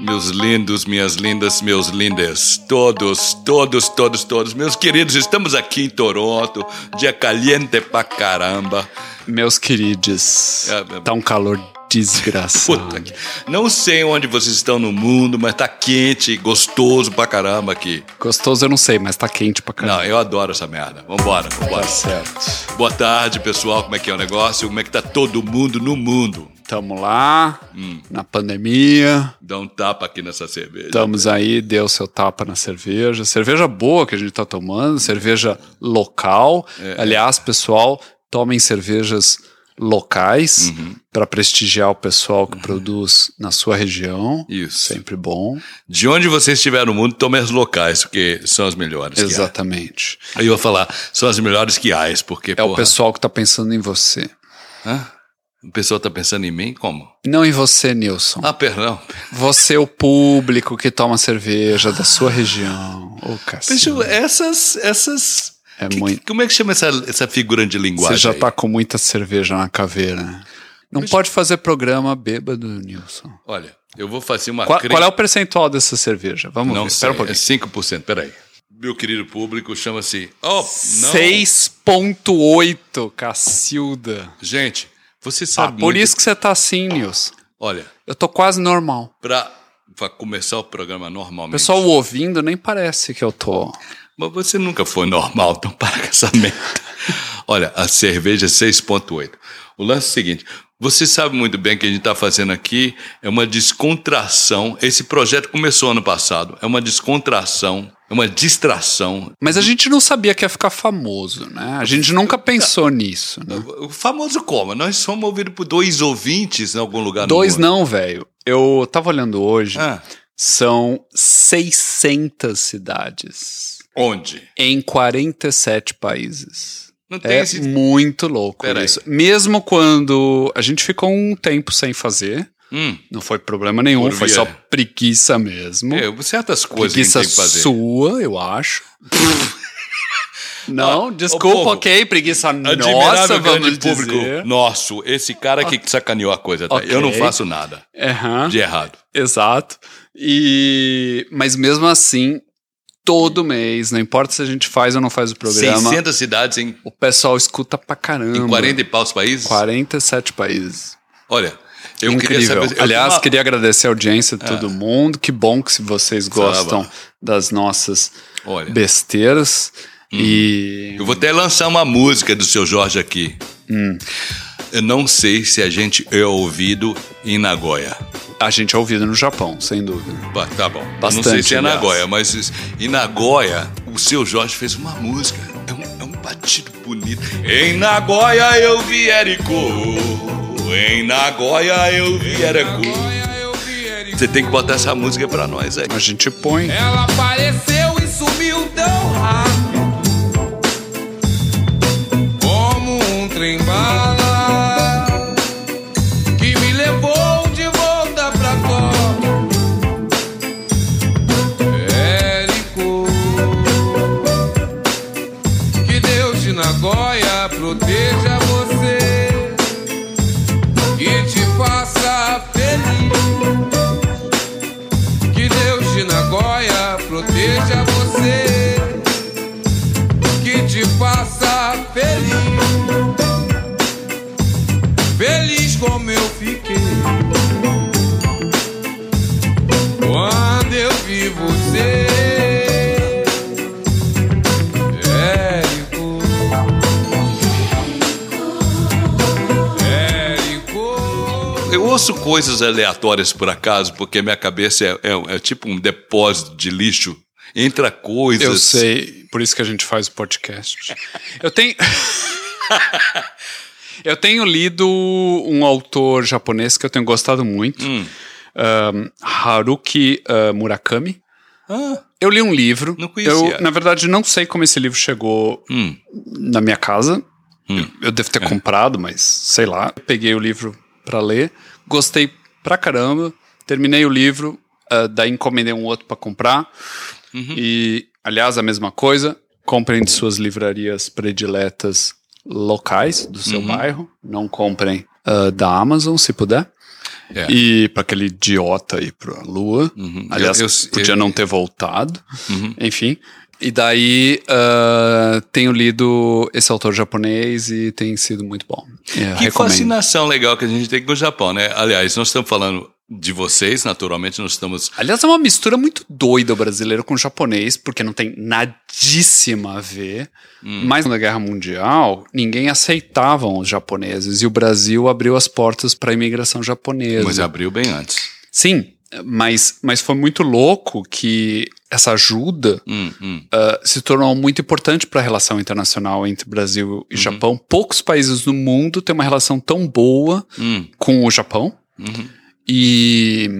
Meus lindos, minhas lindas, meus lindas, todos, todos, todos, todos, meus queridos, estamos aqui em Toronto, dia caliente pra caramba. Meus queridos, É, tá um calor desgraçado. Puta que... Não sei onde vocês estão no mundo, mas tá quente, gostoso pra caramba aqui. Gostoso eu não sei, mas tá quente pra caramba. Não, eu adoro essa merda. Vambora, vambora. Tá certo. Boa tarde, pessoal. Como é que é o negócio? Como é que tá todo mundo no mundo? Tamo lá, Hum. na pandemia. Dá um tapa aqui nessa cerveja. Estamos aí, deu seu tapa na cerveja. Cerveja boa que a gente tá tomando, cerveja local. É. Aliás, pessoal, tomem cervejas locais Uhum. para prestigiar o pessoal que produz na sua região. Isso. Sempre bom. De onde você estiver no mundo, tome as locais, porque são as melhores. Exatamente. Aí eu vou falar, são as melhores que há, porque, É o porra, pessoal que tá pensando em você. Hã? O pessoal tá pensando em mim? Como? Não em você, Nilson. Ah, perdão. Você, o público que toma cerveja da sua região. Ô, cacete. Bicho, essas. essas É que- muito- Como é que chama essa, essa figura de linguagem? Você já aí? tá com muita cerveja na caveira. Não pode fazer programa bêbado, Nilson. Olha, eu vou fazer uma Qual, cri- qual é o percentual dessa cerveja? Vamos Não ver. sei, Espera um pouquinho. é 5%, peraí. Meu querido público, chama-se... Oh, não. 6.8, Cacilda. Gente, você Ah, sabe por muito- isso que você tá assim, Nilson. Olha, Eu tô quase normal. pra começar o programa O normalmente... pessoal ouvindo nem parece que eu tô. Mas você nunca foi normal, então para com essa merda. Olha, a cerveja é 6.8. O lance é o seguinte, você sabe muito bem que a gente está fazendo aqui é uma descontração. Esse projeto começou ano passado. É uma descontração, é uma distração. Mas a gente não sabia que ia ficar famoso, né? A gente nunca pensou nisso. Né? O famoso como? Nós somos ouvidos por dois ouvintes em algum lugar Dois não, velho. Eu tava olhando hoje. Ah, São 600 cidades onde? em 47 países. Não tem É esse... muito louco Pera aí. isso. Mesmo quando a gente ficou um tempo sem fazer, Hum, não foi problema nenhum, Por foi via- só preguiça mesmo. é, certas coisas que a gente preguiça tem que fazer. sua, eu acho. não, Ó, desculpa, povo, ok, preguiça nossa, vamos público dizer. nosso. Esse cara que sacaneou a coisa. Tá? Ok. Eu não faço nada Aham. de errado. Exato. E mas mesmo assim, todo mês, não importa se a gente faz ou não faz o programa, 600 cidades em, o pessoal escuta pra caramba. em 40 e paus países? 47 países. Olha, eu Incrível. queria saber... eu Aliás, queria agradecer a audiência de todo mundo. Que bom que se vocês gostam Saba. das nossas Olha, besteiras. E eu vou até lançar uma música do seu Jorge aqui. Hum. Eu não sei se a gente é ouvido em Nagoya. a gente é ouvido no Japão, sem dúvida. Bah, Tá bom. Eu não Bastante, sei se é aliás. Nagoya, mas em Nagoya, o seu Jorge fez uma música. É um, é um batido bonito. Em Nagoya eu vi Érico. Em Nagoya eu vi Érico. Você tem que botar essa música pra nós aí. A gente põe. Ela apareceu e sumiu tão rápido coisas aleatórias por acaso, porque minha cabeça é, é- é tipo um depósito de lixo. Entra coisas. Eu sei, por isso que a gente faz o podcast. Eu tenho. eu tenho lido um autor japonês que eu tenho gostado muito, Hum. um, Haruki uh, Murakami. Ah, Eu li um livro. Não conhecia. Eu, na verdade, não sei como esse livro chegou hum, na minha casa. Hum. Eu, eu devo ter comprado, mas sei lá. Eu peguei o livro pra ler, gostei pra caramba, terminei o livro, ah, daí encomendei um outro pra comprar. Uhum. E, aliás, a mesma coisa, comprem de suas livrarias prediletas locais do seu Uhum. bairro. Não comprem ah, da Amazon, se puder. É. E para aquele idiota ir pra Lua. Uhum. Aliás, Eu- eu- podia eu- não ter voltado. Uhum. Enfim. E daí ah, tenho lido esse autor japonês e tem sido muito bom. É, Que recomendo. fascinação legal que a gente tem com o Japão, né? Aliás, nós estamos falando de vocês, naturalmente, nós estamos. Aliás, é uma mistura muito doida o brasileiro com o japonês, porque não tem nadíssima a ver. Hum. Mas na Guerra Mundial, ninguém aceitava os japoneses e o Brasil abriu as portas para a imigração japonesa. Mas abriu bem antes. Sim, mas, mas foi muito louco que essa ajuda Hum, hum. ah, se tornou muito importante para a relação internacional entre Brasil Uhum. e Japão. Poucos países no mundo têm uma relação tão boa Hum. com o Japão. Uhum. E,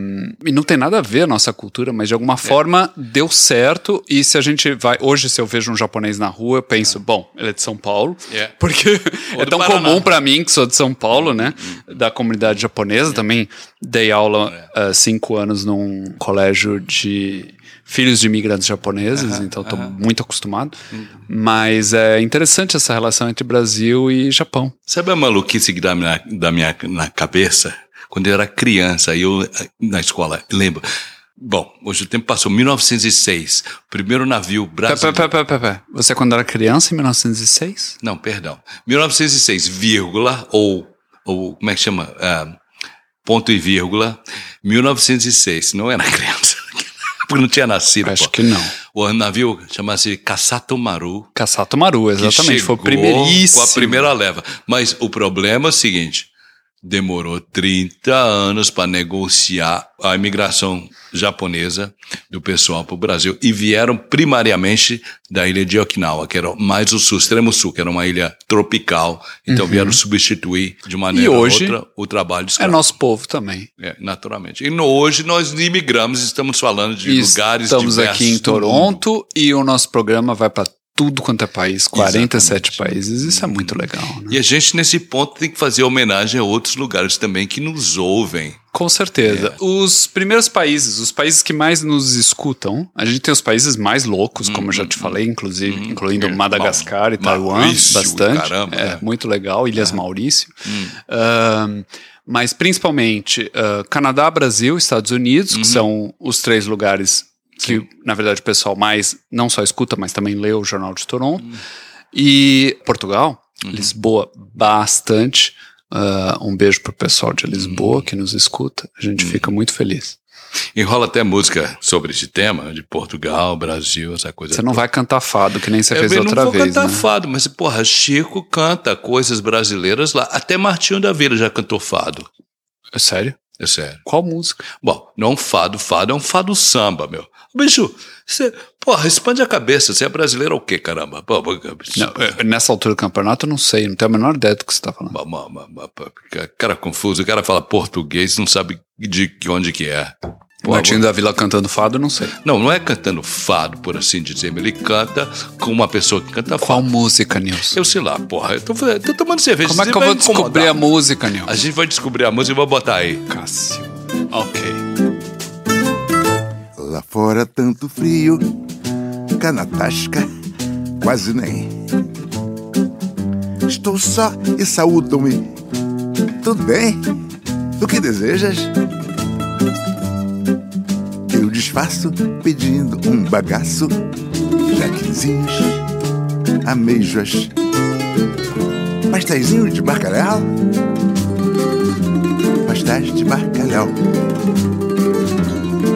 e não tem nada a ver a nossa cultura, mas de É. alguma forma deu certo. E se a gente vai. Hoje, se eu vejo um japonês na rua, eu penso, bom, ele é de São Paulo. É. Porque é tão Paraná. comum para mim, que sou de São Paulo, né? Da comunidade japonesa. Também dei aula É. há cinco anos num colégio de filhos de imigrantes japoneses, então estou muito acostumado. Uhum. Mas é interessante essa relação entre Brasil e Japão. Sabe a maluquice que dá na, da minha na cabeça? Quando eu era criança, eu na escola, lembro. Bom, hoje o tempo passou, 1906, primeiro navio brasileiro. pé, pé, pé, pé. Você quando era criança, em 1906? Não, perdão. 1906, vírgula, ou, ou como é que chama? Ah, ponto e vírgula. 1906, não era criança. Porque não tinha nascido. Acho pô. que não. O navio chama-se Kassato Maru. Caçato Maru, que exatamente. Foi o primeiríssimo. Com a primeira leva. Mas o problema é o seguinte: demorou 30 anos para negociar a imigração japonesa do pessoal para o Brasil e vieram primariamente da ilha de Okinawa, que era mais o sul, extremo sul, que era uma ilha tropical. Então vieram substituir de maneira Uhum. E hoje ou outra o trabalho de É escravo. nosso povo também. É, naturalmente. E no- hoje nós imigramos, estamos falando de lugares Estamos diversos aqui em. Toronto e o nosso programa vai para tudo quanto é país, 47 países. Isso é muito legal, né? E a gente, nesse ponto, tem que fazer homenagem a outros lugares também que nos ouvem. Com certeza. É. Os primeiros países, os países que mais nos escutam, a gente tem os países mais loucos, como eu já te falei, inclusive, incluindo É. Madagascar e Taiwan, Maurício, bastante. caramba, é, né? muito legal, Ilhas Maurício. Ahn, mas principalmente ah, Canadá, Brasil, Estados Unidos, que são os três lugares que, na verdade, o pessoal mais não só escuta, mas também lê o Jornal de Toronto. E Portugal, Lisboa, bastante. Ah, um beijo pro pessoal de Lisboa que nos escuta. A gente fica muito feliz. Enrola até música sobre esse tema, de Portugal, Brasil, essa coisa. Você não vai cantar fado, que nem você Eu fez não outra vou vez. cantar né? fado, mas, porra, Chico canta coisas brasileiras lá. Até Martinho da Vila já cantou fado. É Sério? É sério. Qual música? Bom, não fado, fado é um fado samba, meu. Bicho, você, porra, expande a cabeça. Você é brasileiro ou o quê, caramba? Pô, Não, é, nessa altura do campeonato eu não sei, não tenho a menor ideia do que você tá falando. Ma- ma- ma- ma- pa- Cara confuso, o cara fala português, não sabe de que- onde que é. Pô, Martinho da Vila cantando fado, eu não sei. Não, não é cantando fado, por assim dizer, ele canta com uma pessoa que canta Qual fado. música, Nilson? Eu sei lá, porra, eu tô, tô tomando cerveja. Como é que eu vou descobrir a música, Nilson? A gente vai descobrir a música e vou botar aí. Cássio. Ok. Lá fora tanto frio, cá na tasca quase nem. Estou só e saúdam-me. Tudo bem? O que desejas? Eu desfaço pedindo um bagaço, jaquezinhos, ameijoas, pastéisinho de bacalhau, pastéis de bacalhau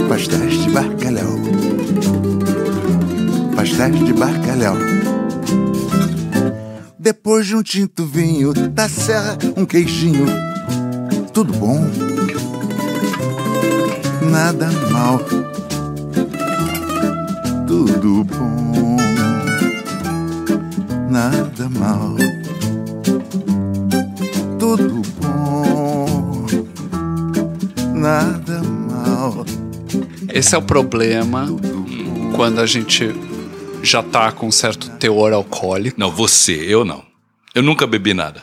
pastéis de bacalhau. Pastéis de bacalhau. Depois de um tinto vinho da serra, um queijinho. Tudo bom? Nada mal. Tudo bom. Nada mal. Tudo bom. Esse é o problema quando a gente já tá com certo teor alcoólico. Não, você, eu não. Eu nunca bebi nada.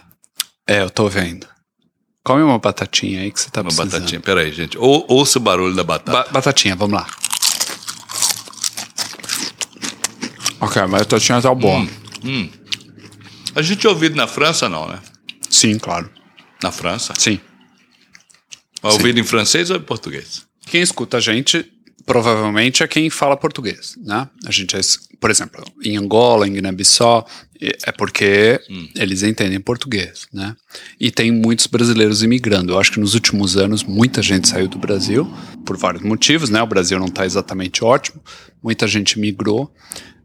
É, eu tô vendo. Come uma batatinha aí que você tá Uma precisando. batatinha. Peraí, gente. Ou, ouça o barulho da batata. Ba- batatinha, vamos lá. Ok, mas a batatinha tá boa. hum. A gente é ouvido na França, não, né? Sim, claro. Na França. Sim. É ouvido em francês ou em português? Quem escuta a gente provavelmente é quem fala português, né? A gente é, por exemplo, em Angola, em Guiné-Bissau, é porque hum. eles entendem português, né? E tem muitos brasileiros imigrando. Eu acho que nos últimos anos muita gente saiu do Brasil por vários motivos, né? O Brasil não está exatamente ótimo. Muita gente migrou.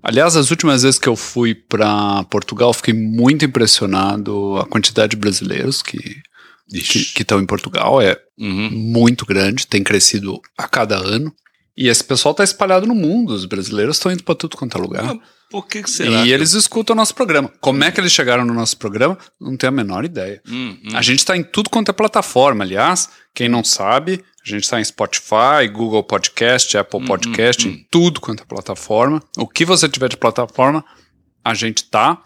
Aliás, as últimas vezes que eu fui para Portugal, fiquei muito impressionado a quantidade de brasileiros que que estão em Portugal é uhum. muito grande, tem crescido a cada ano. E esse pessoal está espalhado no mundo, os brasileiros estão indo para tudo quanto é lugar. Ah, por que, que será? E que... eles escutam o nosso programa. Como é que eles chegaram no nosso programa? Não tenho a menor ideia. Hum, hum. A gente está em tudo quanto é plataforma, aliás. Quem não sabe, a gente está em Spotify, Google Podcast, Apple hum, Podcast, hum, em tudo quanto é plataforma. O que você tiver de plataforma, a gente tá.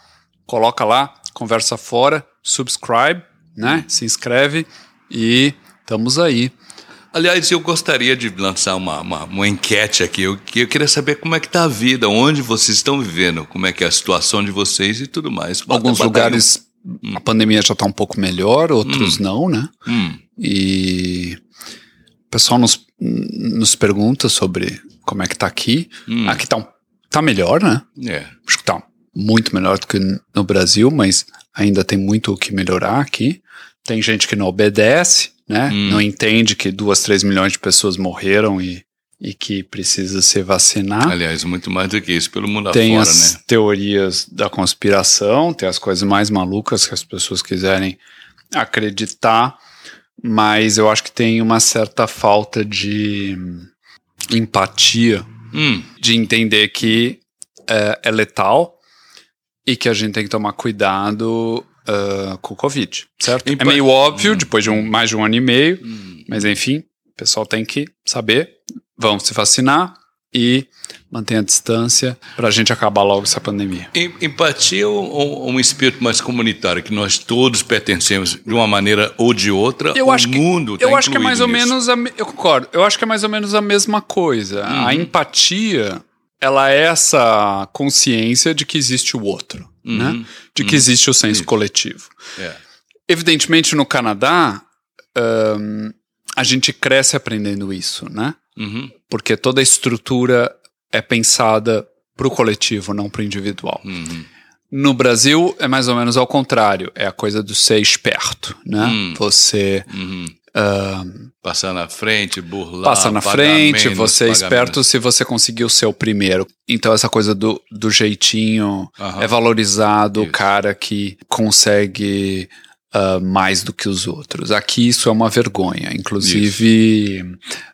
Coloca lá, conversa fora, subscribe, né? Se inscreve e estamos aí. Aliás, eu gostaria de lançar uma, uma, uma enquete aqui. Eu, eu, queria saber como é que está a vida, onde vocês estão vivendo, como é que é a situação de vocês e tudo mais. Alguns lugares um... a pandemia já está um pouco melhor, outros hum. não, né? Hum. E o pessoal nos, nos pergunta sobre como é que está aqui. Hum. Aqui está tá melhor, né? É. Acho que está muito melhor do que no Brasil, mas ainda tem muito o que melhorar aqui. Tem gente que não obedece, né? Hum. Não entende que duas, três milhões de pessoas morreram e, e que precisa se vacinar. Aliás, muito mais do que isso pelo mundo tem afora, as né? teorias da conspiração, tem as coisas mais malucas que as pessoas quiserem acreditar, mas eu acho que tem uma certa falta de empatia, hum. de entender que é, é letal e que a gente tem que tomar cuidado uh, com o Covid, certo? É meio óbvio, hum. depois de um, mais de um ano e meio, hum. mas enfim, o pessoal tem que saber, vão se vacinar e manter a distância para a gente acabar logo essa pandemia. Empatia ou um espírito mais comunitário que nós todos pertencemos de uma maneira ou de outra. Eu o acho mundo que, eu tá acho que é mais nisso. ou menos a, eu concordo. Eu acho que é mais ou menos a mesma coisa. A uhum. empatia ela é essa consciência de que existe o outro, uhum, né? De que uhum, existe o senso isso. coletivo. É. Evidentemente, no Canadá, um, a gente cresce aprendendo isso, né? Uhum. Porque toda a estrutura é pensada para o coletivo, não para o individual. Uhum. No Brasil é mais ou menos ao contrário, é a coisa do ser esperto, né? Hum. Você uhum. Uh, Passar na frente, burlar. Passa na frente, você é esperto se você conseguir o seu primeiro. Então, essa coisa do, do jeitinho é valorizado, isso. o cara que consegue uh, mais do que os outros. Aqui isso é uma vergonha. Inclusive,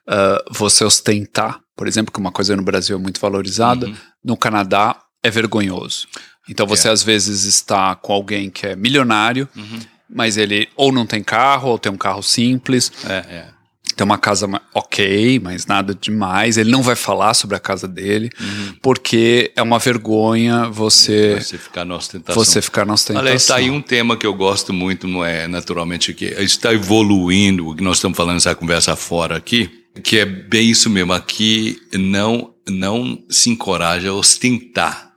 uh, você ostentar, por exemplo, que uma coisa no Brasil é muito valorizada, uhum. no Canadá é vergonhoso. Então, você é. às vezes está com alguém que é milionário. Uhum mas ele ou não tem carro, ou tem um carro simples. É, é. Tem uma casa ok, mas nada demais. Ele não vai falar sobre a casa dele, uhum. porque é uma vergonha você. Você ficar na ostentação. Você ficar na ostentação. Aliás, está aí um tema que eu gosto muito, não é naturalmente que está evoluindo, o que nós estamos falando essa conversa fora aqui, que é bem isso mesmo. Aqui não, não se encoraja a ostentar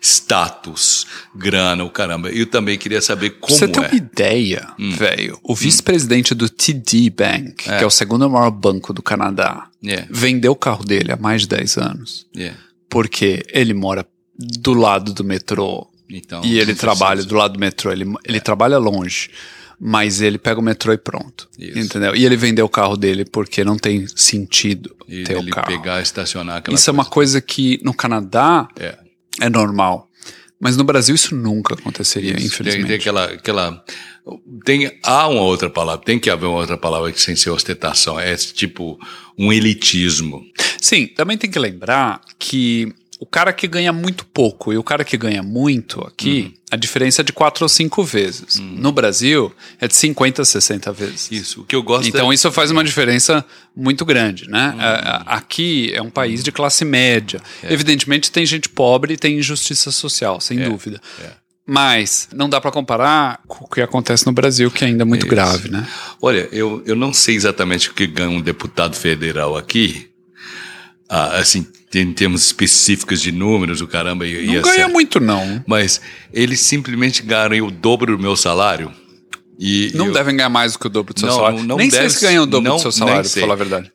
status, grana, o caramba. Eu também queria saber como Você tem é. uma ideia, hum. velho. O vice-presidente hum. do TD Bank, é. que é o segundo maior banco do Canadá, yeah. vendeu o carro dele há mais de 10 anos. Yeah. Porque ele mora do lado do metrô. Então, e ele trabalha do lado do metrô. Ele, ele é. trabalha longe mas ele pega o metrô e pronto. Isso. Entendeu? E ele vendeu o carro dele porque não tem sentido e ter o carro. pegar e estacionar Isso coisa. é uma coisa que no Canadá é é normal. Mas no Brasil isso nunca aconteceria, isso, infelizmente. Tem, tem, aquela, aquela. Tem, há uma outra palavra, tem que haver uma outra palavra que sem ser ostentação. É tipo um elitismo. Sim, também tem que lembrar que o cara que ganha muito pouco e o cara que ganha muito aqui, uhum. a diferença é de quatro ou cinco vezes. Uhum. No Brasil, é de 50 a 60 vezes. Isso, o que eu gosto Então, é... isso faz uma diferença muito grande, né? Uhum. Aqui é um país de classe média. É. Evidentemente, tem gente pobre e tem injustiça social, sem é. dúvida. É. Mas não dá para comparar com o que acontece no Brasil, que ainda é muito grave, né? Olha, eu, eu não sei exatamente o que ganha um deputado federal aqui, ah, assim, em termos específicos de números, o caramba. E, Não e ganha muito, não. Mas eles simplesmente ganham o dobro do meu salário. E Não eu- devem ganhar mais do que o dobro do seu Não, salário. não Nem sei deve- se ganham o dobro não- do seu salário, sei. falar a verdade.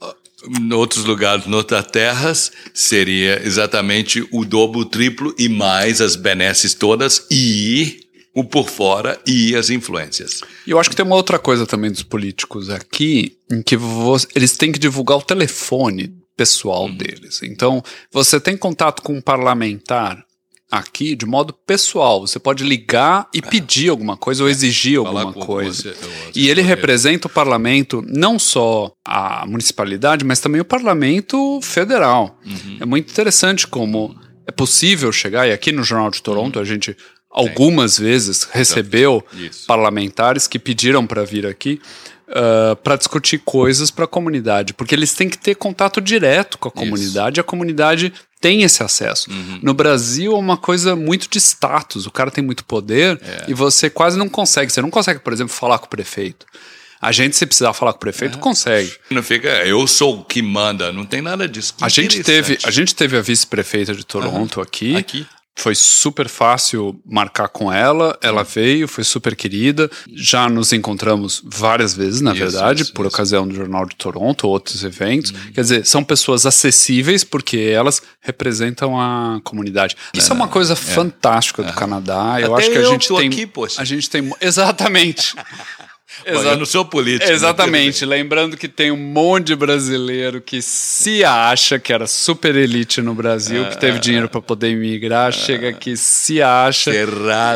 Em outros lugares, em outras terras, seria exatamente o dobro, o triplo e mais as benesses todas e o por fora e as influências. E eu acho que tem uma outra coisa também dos políticos aqui, em que vo- eles têm que divulgar o telefone pessoal Uhum. deles. Então, você tem contato com um parlamentar aqui de modo pessoal. Você pode ligar e pedir alguma coisa ou exigir É. Falar alguma coisa. você- E ele você- representa o parlamento, não só a municipalidade, mas também o parlamento federal. Uhum. É muito interessante como é possível chegar, e aqui no Jornal de Uhum. Toronto a gente algumas vezes recebeu Isso. parlamentares que pediram para vir aqui para discutir coisas para a comunidade, porque eles têm que ter contato direto com a comunidade, e a comunidade tem esse acesso. Uhum. No Brasil é uma coisa muito de status, o cara tem muito poder É. e você quase não consegue. Você não consegue, por exemplo, falar com o prefeito. A gente, se precisar falar com o É. prefeito, consegue. Não fica, eu sou o que manda, não tem nada disso. Que A gente, teve, a gente teve a vice-prefeita de Toronto aqui. Aqui. Foi super fácil marcar com ela. Ela veio, foi super querida. Já nos encontramos várias vezes, na Isso, verdade, isso, por isso. ocasião do Jornal de Toronto, outros eventos. Quer dizer, são pessoas acessíveis porque elas representam a comunidade. Isso é, uma coisa fantástica do Canadá. Eu Até acho que a gente tem. aqui, poxa. A gente tem. Exatamente. Bom, eu não sou político. Exatamente. Lembrando que tem um monte de brasileiro que se acha que era super elite no Brasil, que É. teve dinheiro para poder imigrar, chega aqui, se acha.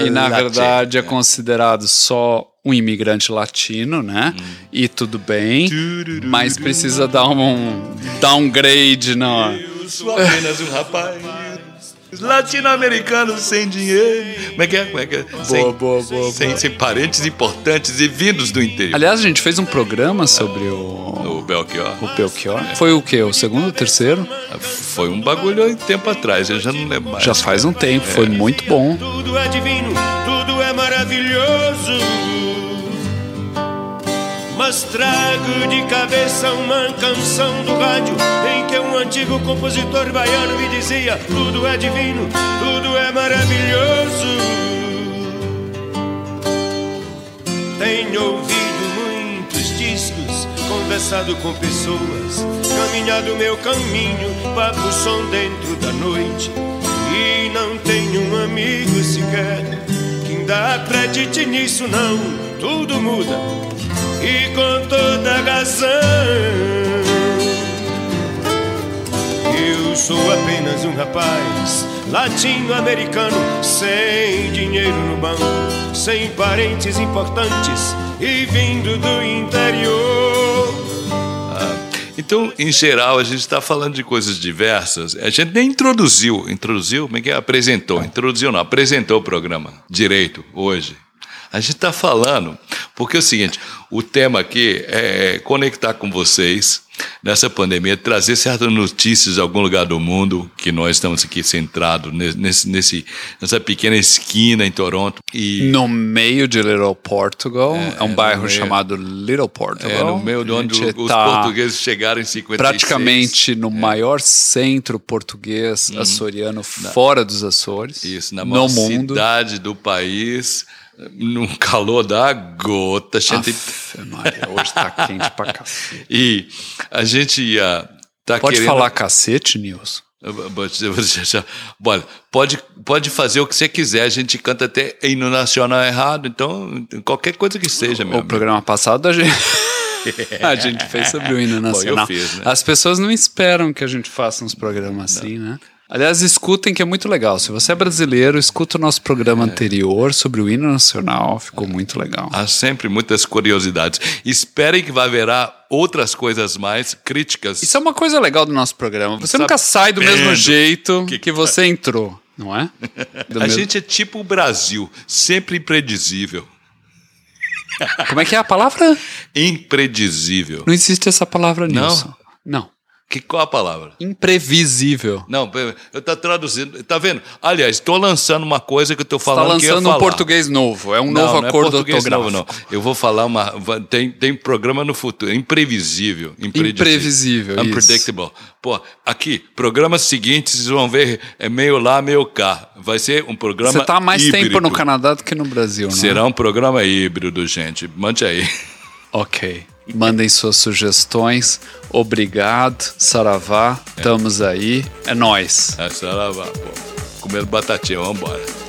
E na verdade é considerado só um imigrante latino, né? Hum. E tudo bem, mas precisa dar um downgrade na. Eu sou apenas um rapaz latino-americano sem dinheiro. Como é que é? Como é que é? sem, boa, boa, sem, sem parentes importantes e vindos do interior. Aliás, a gente fez um programa sobre o, O Belchior. o Belchior. Foi o quê? O segundo ou terceiro? Foi um bagulho há tempo atrás, eu já não lembro mais. Já faz um tempo, foi muito bom. Tudo é divino, tudo é maravilhoso. Mas trago de cabeça uma canção do rádio em que um antigo compositor baiano me dizia: Tudo é divino, tudo é maravilhoso. Tenho ouvido muitos discos, conversado com pessoas, caminhado meu caminho, papo som dentro da noite. E não tenho um amigo sequer que ainda acredite nisso, não. Tudo muda e com toda razão. Eu sou apenas um rapaz latino-americano, sem dinheiro no banco, sem parentes importantes e vindo do interior. Então, em geral, a gente está falando de coisas diversas. A gente nem introduziu, introduziu, como é que é? Apresentou, introduziu não, apresentou o programa direito hoje. A gente está falando, porque é o seguinte, o tema aqui é conectar com vocês nessa pandemia, trazer certas notícias de algum lugar do mundo, que nós estamos aqui centrados nesse, nesse, nessa pequena esquina em Toronto. E No meio de Little Portugal, é, um no bairro meio- chamado Little Portugal. é no meio de onde os tá portugueses chegaram em 56. praticamente no maior centro português açoriano fora dos Açores, Uhum. Isso, na no maior mundo. cidade do país, num calor da gota. Gente, Aff, Maria, hoje tá quente pra cacete. e a gente ia tá Pode querendo... falar cacete, Nilson? Olha, pode, pode fazer o que você quiser, a gente canta até hino nacional errado, então qualquer coisa que seja, meu O amigo. programa passado a gente... a gente fez sobre o hino Bom, nacional. fiz, né? As pessoas não esperam que a gente faça uns programas assim, né? Aliás, escutem que é muito legal. Se você é brasileiro, escuta o nosso programa anterior sobre o hino nacional. Ficou muito legal. Há sempre muitas curiosidades. Esperem que vai haverá outras coisas mais críticas. Isso é uma coisa legal do nosso programa. Você Sabe- nunca sai do mesmo jeito que- que, você entrou, não é? Do a mesmo- gente é tipo o Brasil, sempre imprevisível. Como é que é a palavra? Imprevisível. Não existe essa palavra, Não? Nilson. Não. Que, qual a palavra? Imprevisível. Não, eu tô traduzindo. Tá vendo? Aliás, estou lançando uma coisa que eu tô Tá falando que eu ia lançando um português novo. É um Não, novo não é acordo português ortográfico. novo, não. Eu vou falar uma. Tem, tem programa no futuro. Imprevisível. Imprevisível, isso. Unpredictable. Pô, aqui, programa seguinte, vocês vão ver, é meio lá, meio cá. Vai ser um programa. Você tá há mais híbrido. tempo no Canadá do que no Brasil, não é? Será um programa híbrido, gente. Mande aí. Ok. Mandem suas sugestões. Obrigado. Saravá. Estamos aí. É nóis. Essa ela vai, pô. Comendo batatinha, vambora.